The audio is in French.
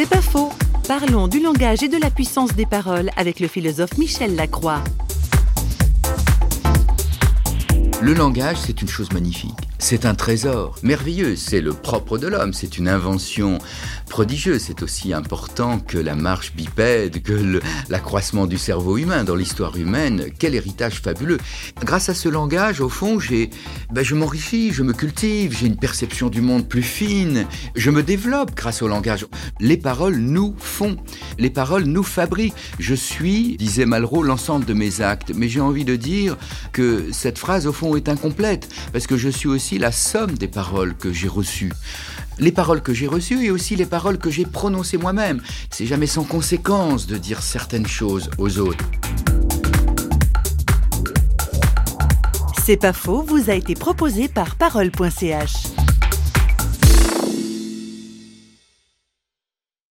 C'est pas faux. Parlons du langage et de la puissance des paroles avec le philosophe Michel Lacroix. Le langage, c'est une chose magnifique. C'est un trésor merveilleux, c'est le propre de l'homme, c'est une invention prodigieuse, c'est aussi important que la marche bipède, que l'accroissement du cerveau humain dans l'histoire humaine, quel héritage fabuleux. Grâce à ce langage, au fond, j'ai, ben, je m'enrichis, je me cultive, j'ai une perception du monde plus fine, je me développe grâce au langage. Les paroles nous font, les paroles nous fabriquent. Je suis, disait Malraux, l'ensemble de mes actes, mais j'ai envie de dire que cette phrase, au fond, est incomplète, parce que je suis aussi la somme des paroles que j'ai reçues. Les paroles que j'ai reçues et aussi les paroles que j'ai prononcées moi-même. C'est jamais sans conséquence de dire certaines choses aux autres. C'est pas faux, vous a été proposé par parole.ch.